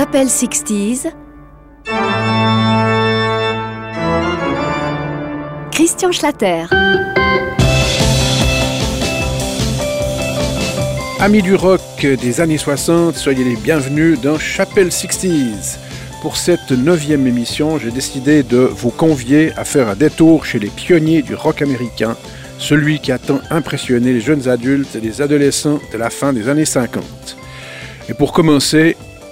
Chapelle 60s. Christian Schlatter. Amis du rock des années 60, soyez les bienvenus dans Chapelle 60s. Pour cette neuvième émission, j'ai décidé de vous convier à faire un détour chez les pionniers du rock américain, celui qui a tant impressionné les jeunes adultes et les adolescents de la fin des années 50. Et pour commencer,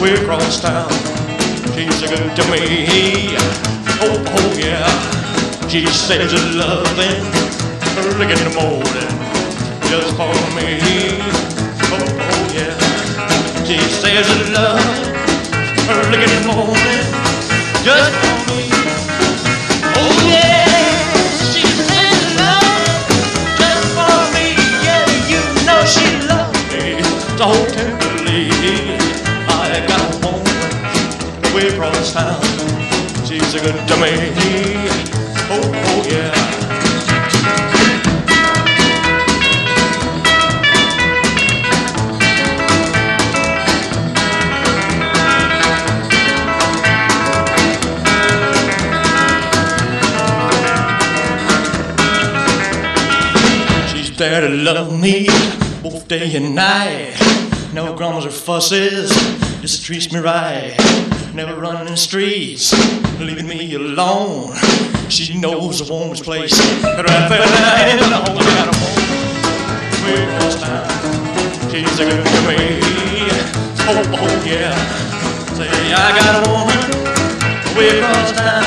way across town. She's so good to me. Oh, oh yeah. She says loving early in the morning just for me. Oh, oh yeah. She says love early in the morning just for me. Oh yeah. She's in love. Just for me, yeah, you know she across town. She's a good to me. Oh, oh yeah. She's there to love me both day and night. No grumbles or fusses, just treats me right. Never running the streets, leaving me alone. She knows a woman's place. Right there, I got a woman way across town. She's a good to me. Oh, oh yeah. Say I got a woman way across town.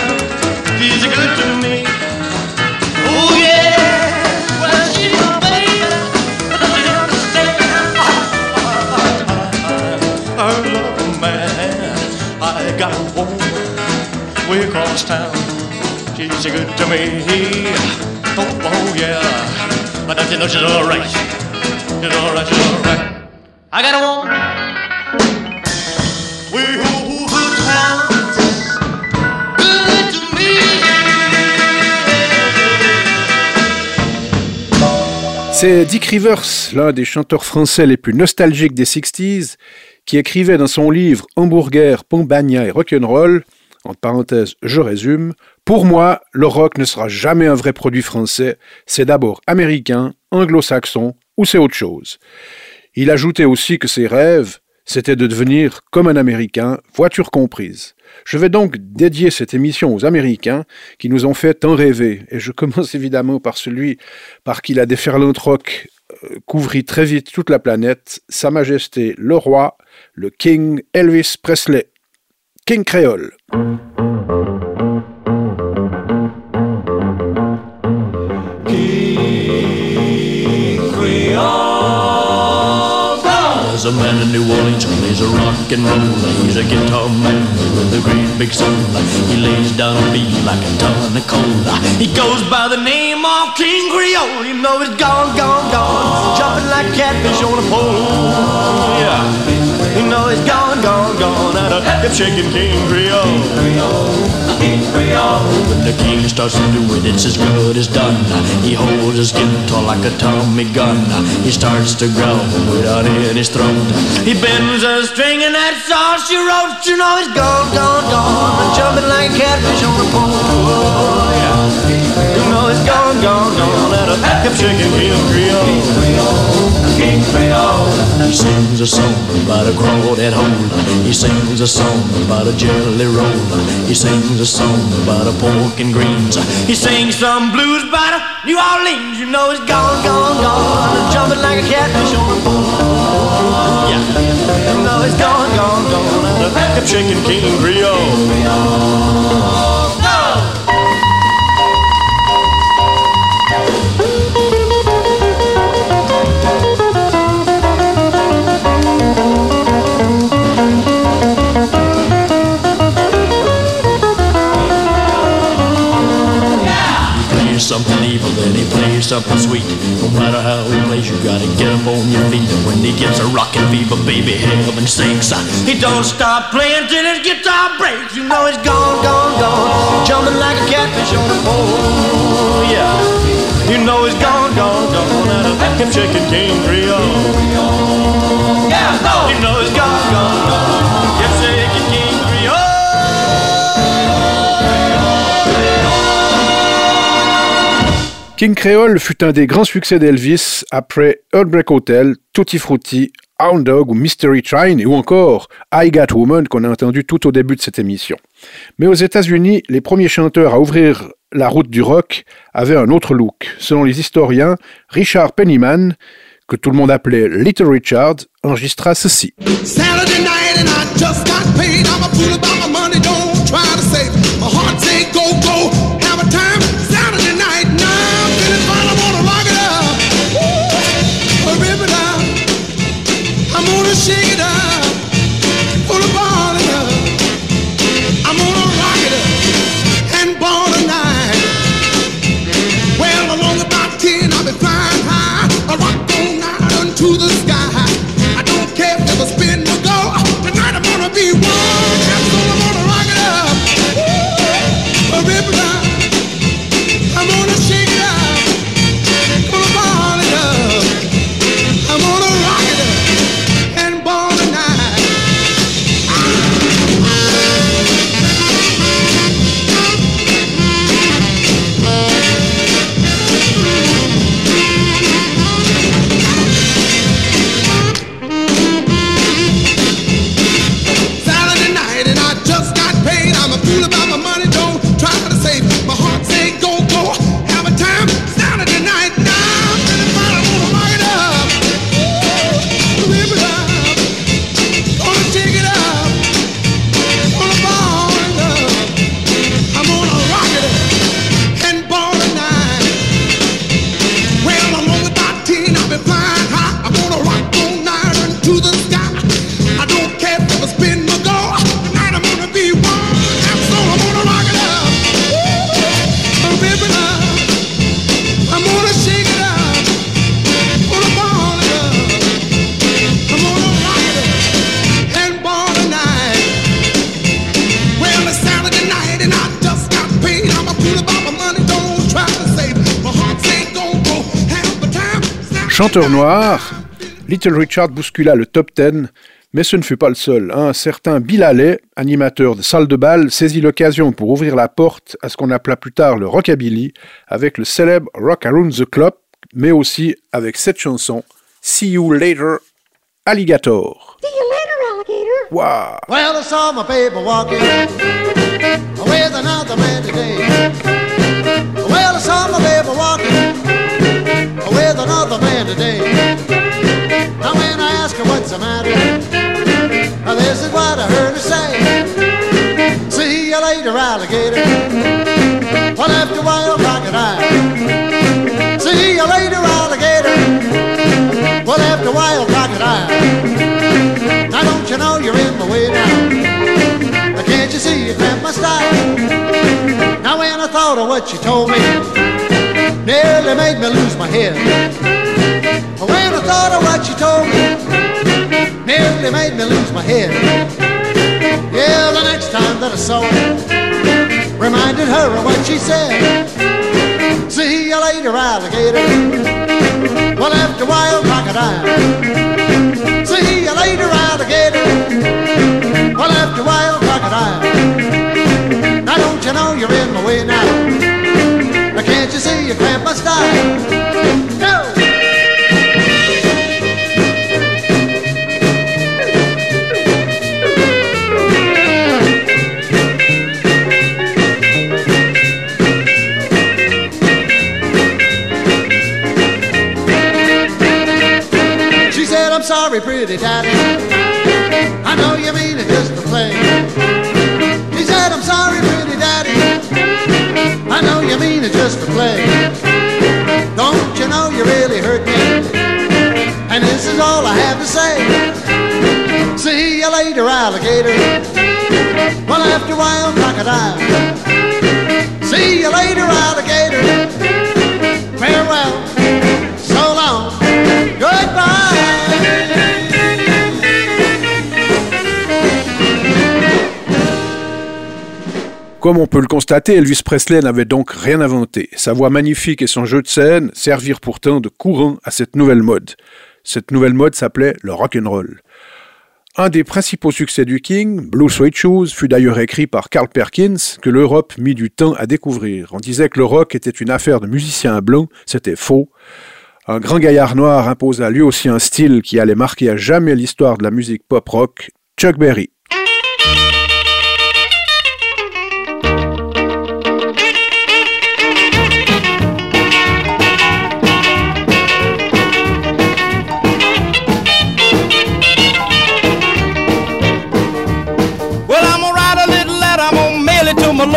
She's a good to me. To me. Got a. C'est Dick Rivers, l'un des chanteurs français les plus nostalgiques des 60s, qui écrivait dans son livre Hamburger, Pombagna et Rock'n'Roll, entre parenthèses, je résume, Pour moi, le rock ne sera jamais un vrai produit français, c'est d'abord américain, anglo-saxon ou c'est autre chose. Il ajoutait aussi que ses rêves, c'était de devenir comme un Américain, voiture comprise. Je vais donc dédier cette émission aux Américains qui nous ont fait tant rêver, et je commence évidemment par celui par qui la déferlante rock couvrit très vite toute la planète, Sa Majesté le Roi, le King Elvis Presley. King créole. There's a man in New Orleans plays a rock and roll. He's a guitar man with a great big soul. He lays down a beat like a ton of coal. He goes by the name of King Creole. You know he's gone, gone, gone, jumping like catfish on a pole. Yeah, you know he's gone, gone, gone out of hip shaking King Creole. When the king starts to do it, it's as good as done. He holds his guitar like a Tommy gun. He starts to growl without any throat. He bends a string and that's all she wrote. You know he's gone, gone, gone, jumping like a catfish on a pole. You know he's gone, gone, gone out of hip shaking King Creole. He sings a song about a crawdad hole. He sings a song about a jelly roll. He sings a song about a pork and greens. He sings some blues about a New Orleans. You know he's gone, gone, gone, jumping like a catfish on a pole. Yeah, you know he's gone, gone, gone, out of shaking King Creole. Matter how he plays, you gotta get up on your feet. And when he gets a rockin' fever, baby, heaven sakes, he don't stop playing till his guitar breaks. You know he's gone, gone, gone, jumping like a catfish on a pole. Yeah, you know he's gone, gone, gone, out of that shaking King Creole. Yeah, no, you know he's gone, gone, gone, King Creole fut un des grands succès d'Elvis après Heartbreak Hotel, Tutti Frutti, Hound Dog ou Mystery Train ou encore I Got Woman qu'on a entendu tout au début de cette émission. Mais aux États-Unis, les premiers chanteurs à ouvrir la route du rock avaient un autre look. Selon les historiens, Richard Pennyman, que tout le monde appelait Little Richard, enregistra ceci. Chanteur noir, Little Richard bouscula le top 10, mais ce ne fut pas le seul. Un certain Bill Haley, animateur de salle de bal, saisit l'occasion pour ouvrir la porte à ce qu'on appela plus tard le rockabilly, avec le célèbre Rock Around the Clock, mais aussi avec cette chanson, See You Later, Alligator. See you later, alligator. Wow. Well, I saw my baby walking with another man today. Well, I saw my baby walking with another man today. Now, when I asked her what's the matter, this is what I heard her say. See you later, alligator. Well, after a while, crocodile. See you later, alligator. Well, after a while, crocodile. Now don't you know you're in my way now? Can't you see cramp my style? Now when I thought of what you told me, nearly made me lose my head. When I thought of what you told me, nearly made me lose my head. Yeah, the next time that I saw her, reminded her of what she said. See you later, alligator. Well, after a while, crocodile. See you later, alligator. Well, after a while, crocodile. Now don't you know you're in my way now? Can't you see you cramp my style? No. Comme on peut le constater, Elvis Presley n'avait donc rien inventé. Sa voix magnifique et son jeu de scène servirent pourtant de courant à cette nouvelle mode. Cette nouvelle mode s'appelait le rock and roll. Un des principaux succès du King, Blue Suede Shoes, fut d'ailleurs écrit par Carl Perkins, que l'Europe mit du temps à découvrir. On disait que le rock était une affaire de musiciens blancs, c'était faux. Un grand gaillard noir imposa lui aussi un style qui allait marquer à jamais l'histoire de la musique pop-rock, Chuck Berry.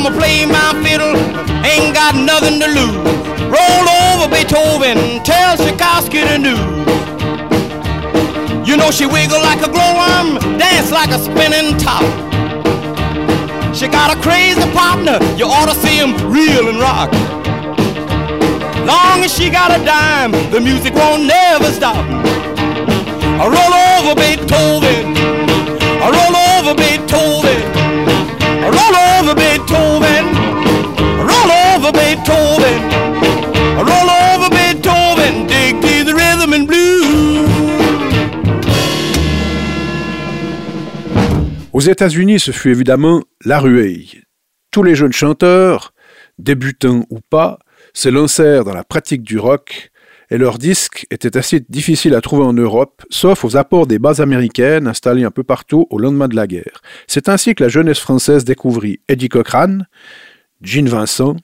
I'ma play my fiddle. Ain't got nothing to lose. Roll over Beethoven, tell Tchaikovsky the news. You know she wiggle like a glowworm, dance like a spinning top. She got a crazy partner, you ought to see him reel and rock. Long as she got a dime, the music won't never stop. I roll over Beethoven. I roll over Beethoven. I roll over Beethoven. I roll over Beethoven. I roll over Beethoven. Dig to the rhythm and blues. Aux États-Unis, ce fut évidemment la ruée. Tous les jeunes chanteurs, débutants ou pas, se lancèrent dans la pratique du rock et leurs disques étaient assez difficiles à trouver en Europe, sauf aux apports des bases américaines installées un peu partout au lendemain de la guerre. C'est ainsi que la jeunesse française découvrit Eddie Cochran, Gene Vincent,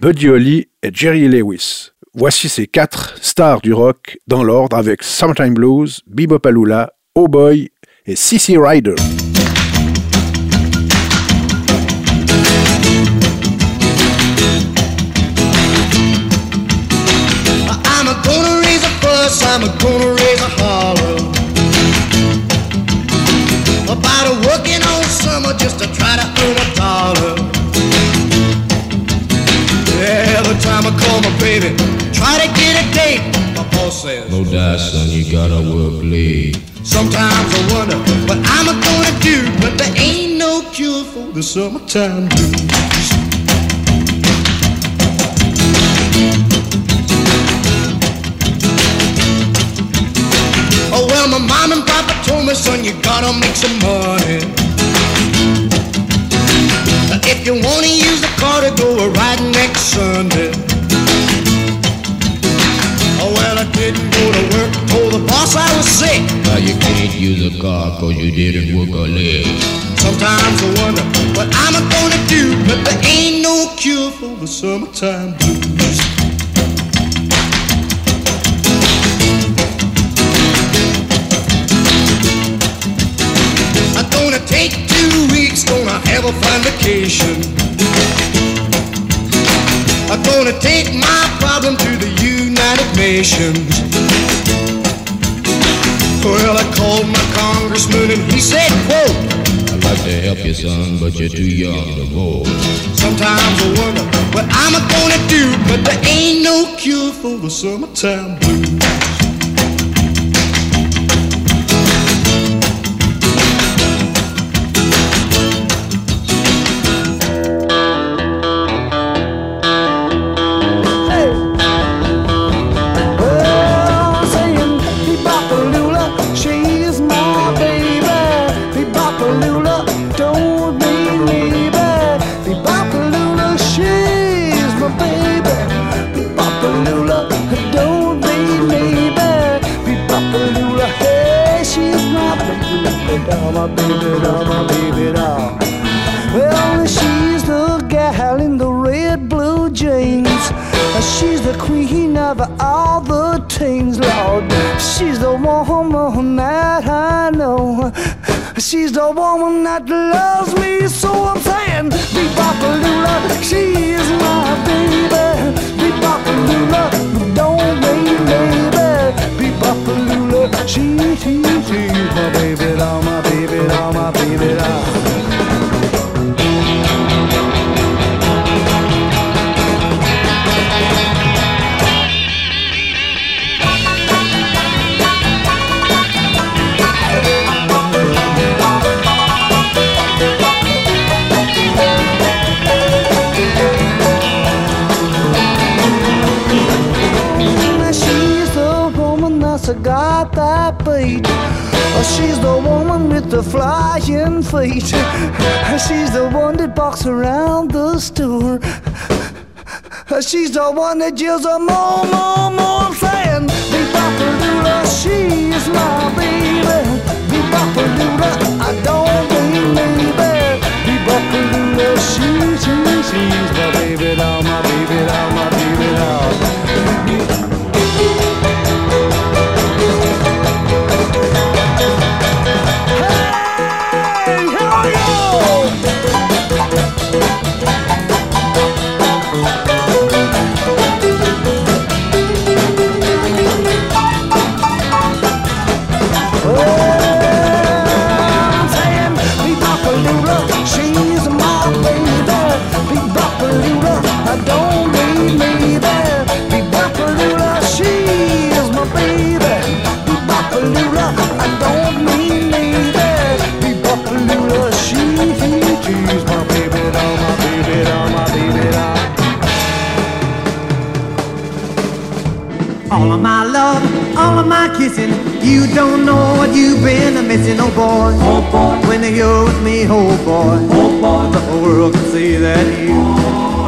Buddy Holly et Jerry Lewis. Voici ces quatre stars du rock dans l'ordre avec Summertime Blues, Bebop Alula, Oh Boy et Sissy Rider. I'm gonna raise a holler. About a working all summer just to try to earn a dollar. Every time I call my baby, try to get a date. My boss says No doubt, son, you gotta work late. Sometimes I wonder what I'm gonna do But there ain't no cure for the summertime blues me, son, you gotta make some money. If you wanna use the car to go a ride next Sunday. Oh well, I didn't go to work, told the boss I was sick. Now you can't use a car cause you didn't work a leg. Sometimes I wonder what I'm gonna do, but there ain't no cure for the summertime blues. A fun vacation. I'm gonna take my problem to the United Nations. Well, I called my congressman and he said, quote, I'd like to help you, son, but you're too young to vote. Sometimes I wonder what I'm gonna do, but there ain't no cure for the summertime blues. only just a moment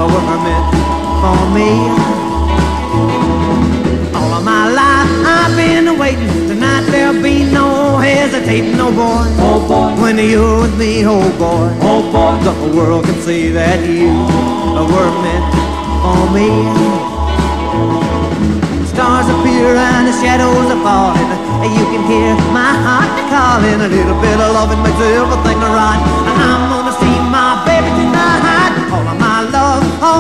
were meant for me. All of my life I've been waiting. Tonight there'll be no hesitating, oh boy. Oh boy. When you're with me, oh boy. Oh boy. The whole world can see that you were meant for me. Stars appear and the shadows are falling. You can hear my heart calling. A little bit of loving makes everything right. I'm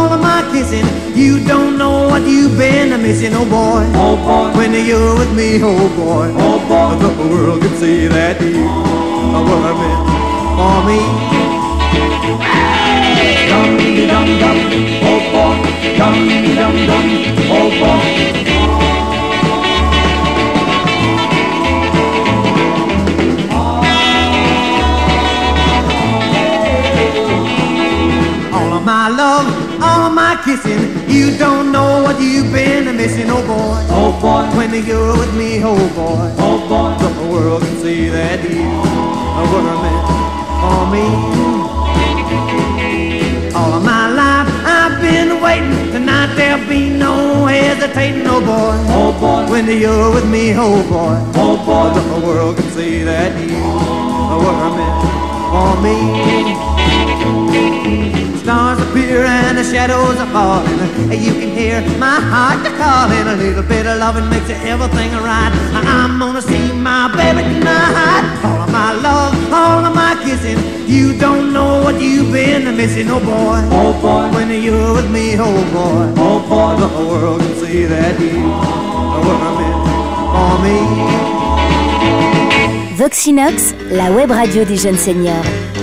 all of my kissing. You don't know what you've been missing, oh boy. Oh boy. When you're with me, oh boy. Oh boy. The whole world can see that you were meant for me. Dum dum dum, oh boy. Dum dum dum, oh boy. My love, all my kissing. You don't know what you've been missing, oh boy. Oh boy. When you're with me, oh boy. Oh boy. The whole world can see that you were meant for me. All of my life I've been waiting. Tonight there'll be no hesitating, oh boy. Oh boy. When you're with me, oh boy. Oh boy. The whole world can see that you were meant for me. Stars appear and the shadows are falling. You can hear my heart calling. A little bit of loving makes everything right. I'm gonna see my baby tonight. All of my love, all of my kissing. You don't know what you've been missing, oh boy. Oh boy. When you're with me, oh boy. Oh boy. The whole world can see that you were meant for me. Voxinox, la web radio des jeunes seniors.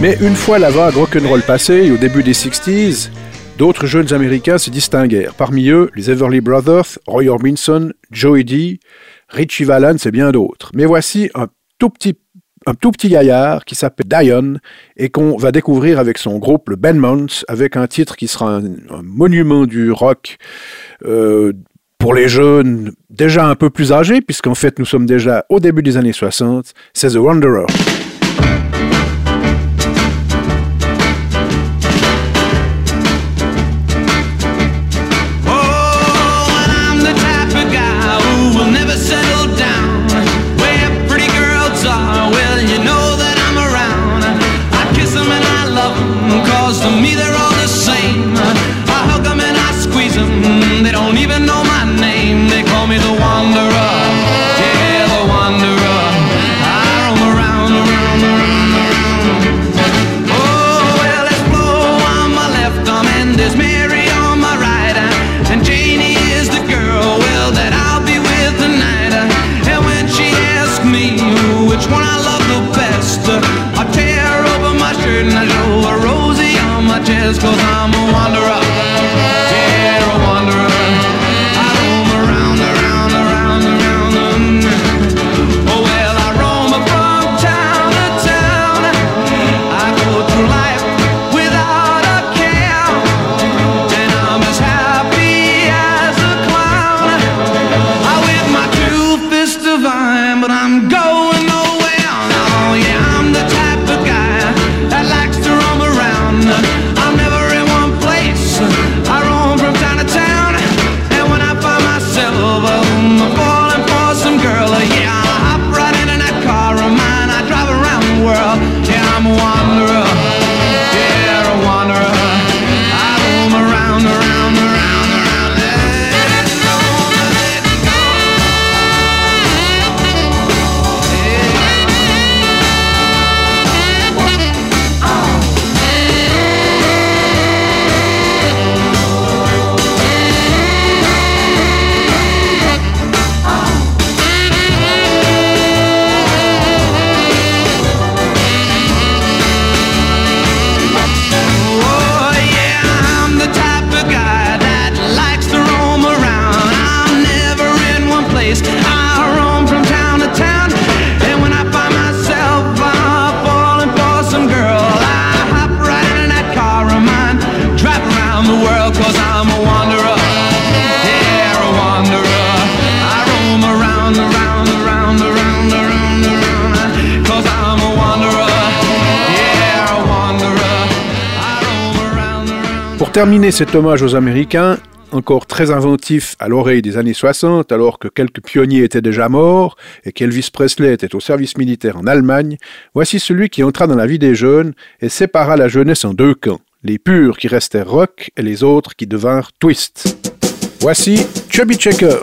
Mais une fois la vague rock'n'roll passée, au début des 60s, d'autres jeunes américains se distinguèrent. Parmi eux, les Everly Brothers, Roy Orbison, Joey D, Richie Valens et bien d'autres. Mais voici un tout petit un tout petit gaillard qui s'appelle Dion et qu'on va découvrir avec son groupe le Ben Mounts avec un titre qui sera un, un monument du rock euh, pour les jeunes déjà un peu plus âgés puisqu'en fait nous sommes déjà au début des années 60, c'est The Wanderer. terminer cet hommage aux Américains, encore très inventif à l'oreille des années 60, alors que quelques pionniers étaient déjà morts et qu'Elvis Presley était au service militaire en Allemagne, voici celui qui entra dans la vie des jeunes et sépara la jeunesse en deux camps, les purs qui restèrent rock et les autres qui devinrent twist. Voici Chubby Checker.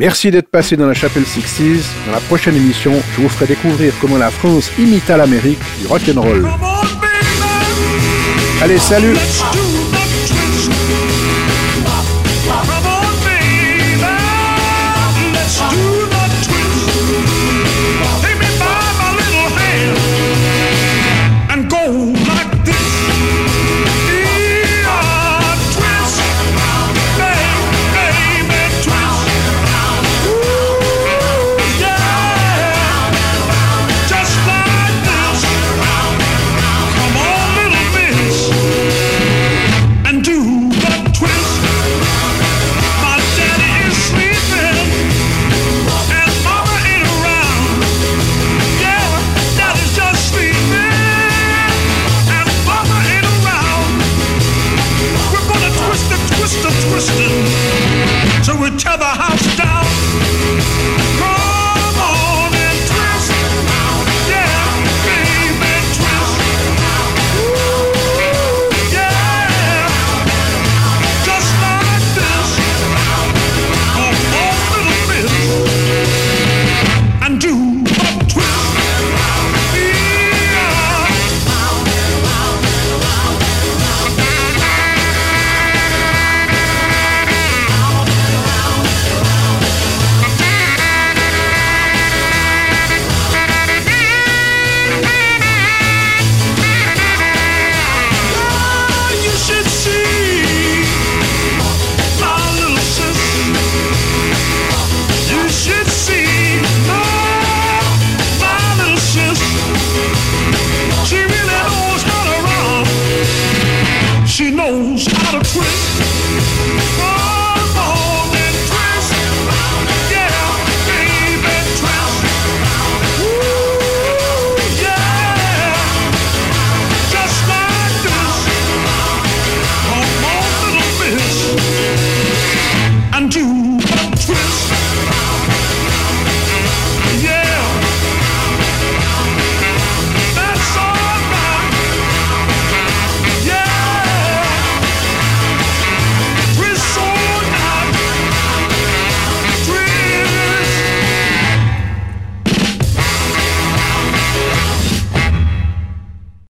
Merci d'être passé dans la chapelle 60s. Dans la prochaine émission, je vous ferai découvrir comment la France imita l'Amérique du rock'n'roll. Allez, salut